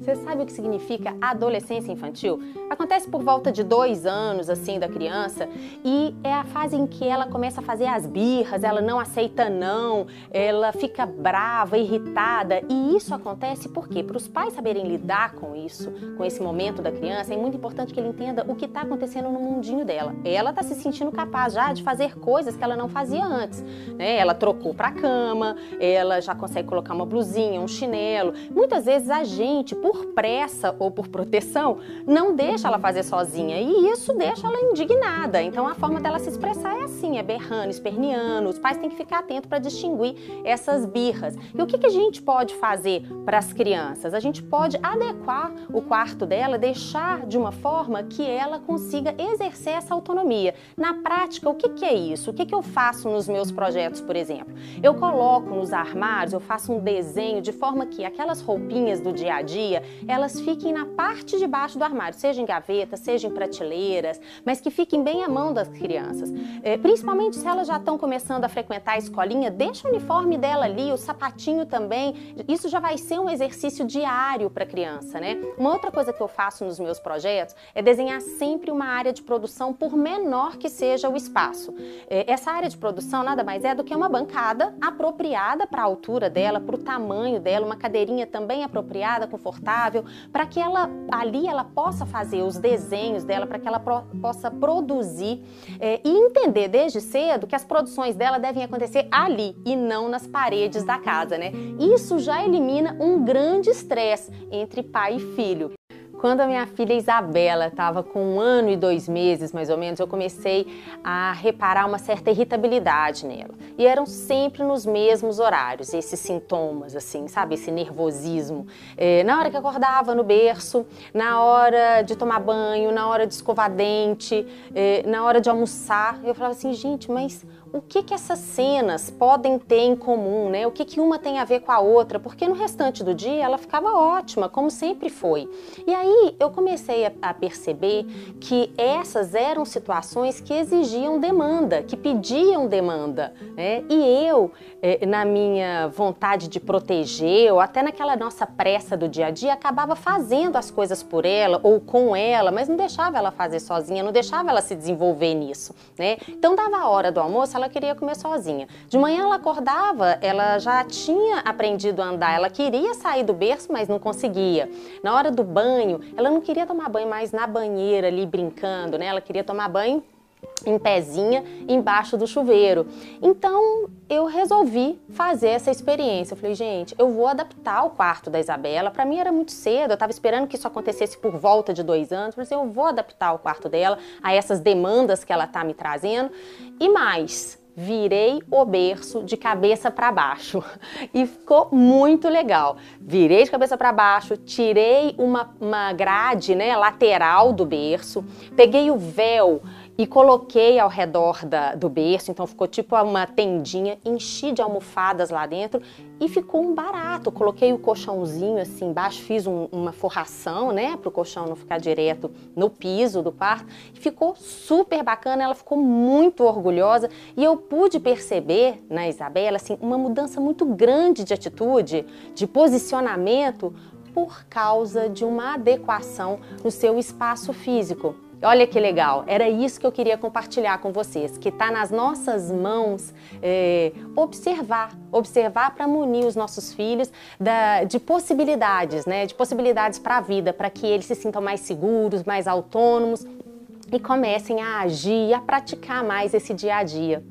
Você sabe o que significa adolescência infantil? Acontece por volta de dois anos, assim, da criança, e é a fase em que ela começa a fazer as birras, ela não aceita não, ela fica brava, irritada, e isso acontece porque para os pais saberem lidar com isso, com esse momento da criança, é muito importante que ele entenda o que está acontecendo no mundinho dela. Ela está se sentindo capaz já de fazer coisas que ela não fazia antes, né? Ela trocou para cama, ela já consegue colocar uma blusinha, um chinelo. Muitas vezes a gente, por pressa ou por proteção, não deixa ela fazer sozinha e isso deixa ela indignada. Então a forma dela se expressar é assim, é berrando, esperneando. Os pais têm que ficar atentos para distinguir essas birras. E o que, que a gente pode fazer para as crianças? A gente pode adequar o quarto dela, deixar de uma forma que ela consiga exercer essa autonomia. Na prática, o que, que é isso? O que, que eu faço nos meus projetos, por exemplo? Eu coloco nos armários, eu faço um desenho de forma que aquelas roupinhas do dia a dia, elas fiquem na parte de baixo do armário, seja em gavetas, seja em prateleiras, mas que fiquem bem à mão das crianças. É, principalmente se elas já estão começando a frequentar a escolinha, deixa o uniforme dela ali, o sapatinho também. Isso já vai ser um exercício diário para a criança, né? Uma outra coisa que eu faço nos meus projetos é desenhar sempre uma área de produção, por menor que seja o espaço. É, essa área de produção nada mais é do que uma bancada apropriada para a altura dela, para o tamanho dela, uma cadeirinha também apropriada, confortável, para que ela ali ela possa fazer os desenhos dela, para que ela pro, possa produzir é, e entender desde cedo que as produções dela devem acontecer ali e não nas paredes da casa, né? Isso já elimina um grande estresse entre pai e filho. Quando a minha filha Isabela estava com um ano e dois meses, mais ou menos, eu comecei a reparar uma certa irritabilidade nela. E eram sempre nos mesmos horários, esses sintomas, assim, sabe? Esse nervosismo. É, na hora que acordava no berço, na hora de tomar banho, na hora de escovar dente, é, na hora de almoçar. Eu falava assim, gente, mas o que, que essas cenas podem ter em comum, né? O que, que uma tem a ver com a outra? Porque no restante do dia ela ficava ótima, como sempre foi. E aí eu comecei a, a perceber que essas eram situações que exigiam demanda, que pediam demanda. Né? E eu, eh, na minha vontade de proteger, ou até naquela nossa pressa do dia a dia, acabava fazendo as coisas por ela ou com ela, mas não deixava ela fazer sozinha, não deixava ela se desenvolver nisso. Né? Então dava a hora do almoço, ela queria comer sozinha. De manhã ela acordava, ela já tinha aprendido a andar, ela queria sair do berço, mas não conseguia. Na hora do banho, ela não queria tomar banho mais na banheira ali brincando, né? Ela queria tomar banho em pezinha embaixo do chuveiro. Então eu resolvi fazer essa experiência. Eu falei, gente, eu vou adaptar o quarto da Isabela. Para mim era muito cedo, eu estava esperando que isso acontecesse por volta de dois anos. Mas eu vou adaptar o quarto dela a essas demandas que ela está me trazendo. E mais, virei o berço de cabeça para baixo e ficou muito legal. Virei de cabeça para baixo, tirei uma, uma grade né, lateral do berço, peguei o véu e coloquei ao redor da, do berço, então ficou tipo uma tendinha, enchi de almofadas lá dentro e ficou um barato. Coloquei o colchãozinho assim embaixo, fiz um, uma forração, né, para o colchão não ficar direto no piso do quarto. Ficou super bacana, ela ficou muito orgulhosa e eu pude perceber na Isabela assim uma mudança muito grande de atitude, de posicionamento por causa de uma adequação no seu espaço físico. Olha que legal, era isso que eu queria compartilhar com vocês, que está nas nossas mãos é, observar, observar para munir os nossos filhos da, de possibilidades, né, de possibilidades para a vida, para que eles se sintam mais seguros, mais autônomos e comecem a agir e a praticar mais esse dia a dia.